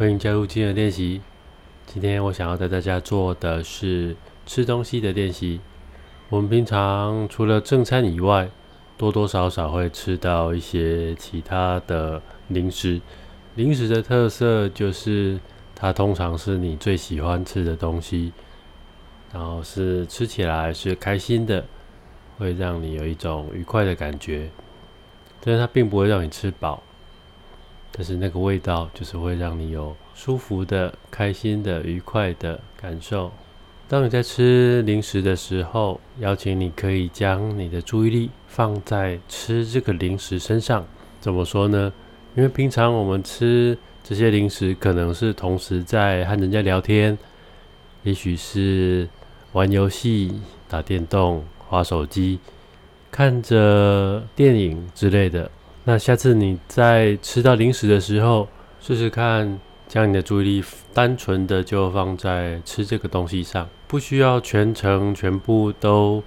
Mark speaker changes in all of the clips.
Speaker 1: 欢迎加入今日练习。今天我想要带大家做的是吃东西的练习。我们平常除了正餐以外，多多少少会吃到一些其他的零食。零食的特色就是它通常是你最喜欢吃的东西，然后是吃起来是开心的，会让你有一种愉快的感觉。但是它并不会让你吃饱，但是那个味道就是会让你有舒服的、开心的、愉快的感受。当你在吃零食的时候，邀请你可以将你的注意力放在吃这个零食身上。怎么说呢？因为平常我们吃这些零食，可能是同时在和人家聊天，也许是玩游戏、打电动、划手机、看着电影之类的。那下次你在吃到零食的时候，试试看。将你的注意力单纯的就放在吃这个东西上，不需要全程全部都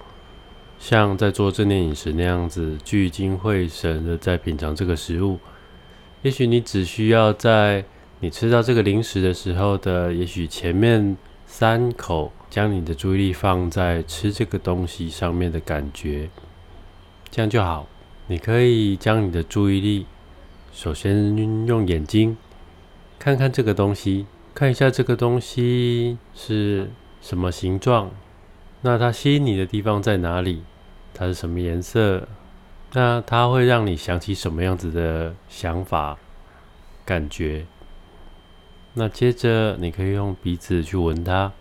Speaker 1: 像在做正念饮食那样子聚精会神的在品尝这个食物。也许你只需要在你吃到这个零食的时候的，也许前面三口，将你的注意力放在吃这个东西上面的感觉，这样就好。你可以将你的注意力，首先用眼睛。看看这个东西，看一下这个东西是什么形状，那它吸引你的地方在哪里？它是什么颜色？那它会让你想起什么样子的想法、感觉？那接着你可以用鼻子去闻它，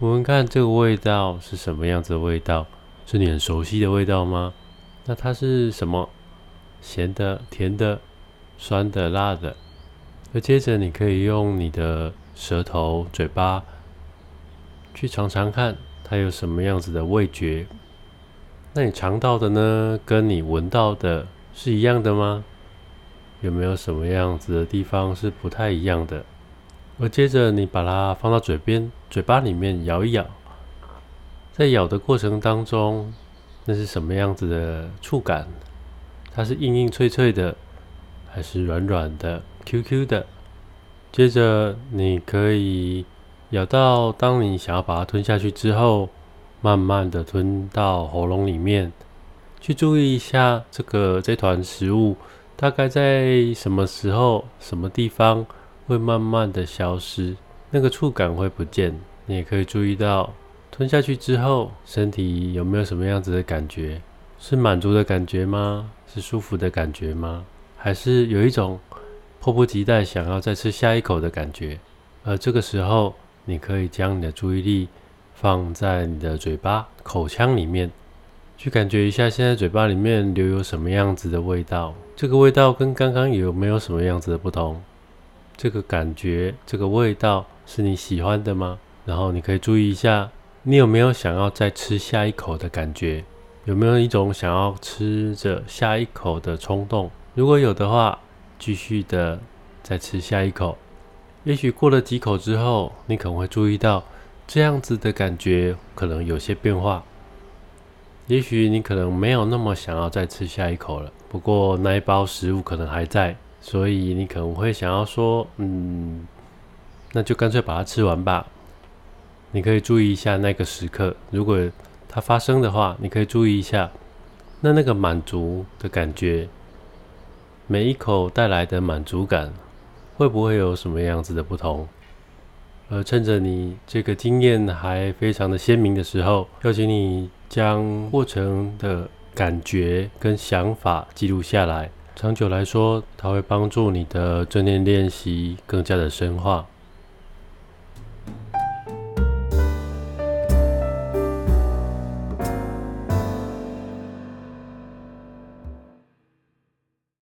Speaker 1: 闻闻看这个味道是什么样子的味道？是你很熟悉的味道吗？那它是什么？咸的、甜的、酸的、辣的？而接着，你可以用你的舌头、嘴巴去尝尝看，它有什么样子的味觉。那你尝到的呢，跟你闻到的是一样的吗？有没有什么样子的地方是不太一样的？而接着，你把它放到嘴边、嘴巴里面咬一咬，在咬的过程当中，那是什么样子的触感？它是硬硬脆脆的，还是软软的？Q Q 的，接着你可以咬到，当你想要把它吞下去之后，慢慢的吞到喉咙里面，去注意一下这个这团食物大概在什么时候、什么地方会慢慢的消失，那个触感会不见。你也可以注意到吞下去之后，身体有没有什么样子的感觉？是满足的感觉吗？是舒服的感觉吗？还是有一种？迫不及待想要再吃下一口的感觉，而这个时候，你可以将你的注意力放在你的嘴巴、口腔里面，去感觉一下现在嘴巴里面留有什么样子的味道。这个味道跟刚刚有没有什么样子的不同？这个感觉、这个味道是你喜欢的吗？然后你可以注意一下，你有没有想要再吃下一口的感觉？有没有一种想要吃着下一口的冲动？如果有的话，继续的再吃下一口，也许过了几口之后，你可能会注意到这样子的感觉可能有些变化。也许你可能没有那么想要再吃下一口了，不过那一包食物可能还在，所以你可能会想要说，嗯，那就干脆把它吃完吧。你可以注意一下那个时刻，如果它发生的话，你可以注意一下，那那个满足的感觉。每一口带来的满足感，会不会有什么样子的不同？而趁着你这个经验还非常的鲜明的时候，邀请你将过程的感觉跟想法记录下来。长久来说，它会帮助你的正念练习更加的深化。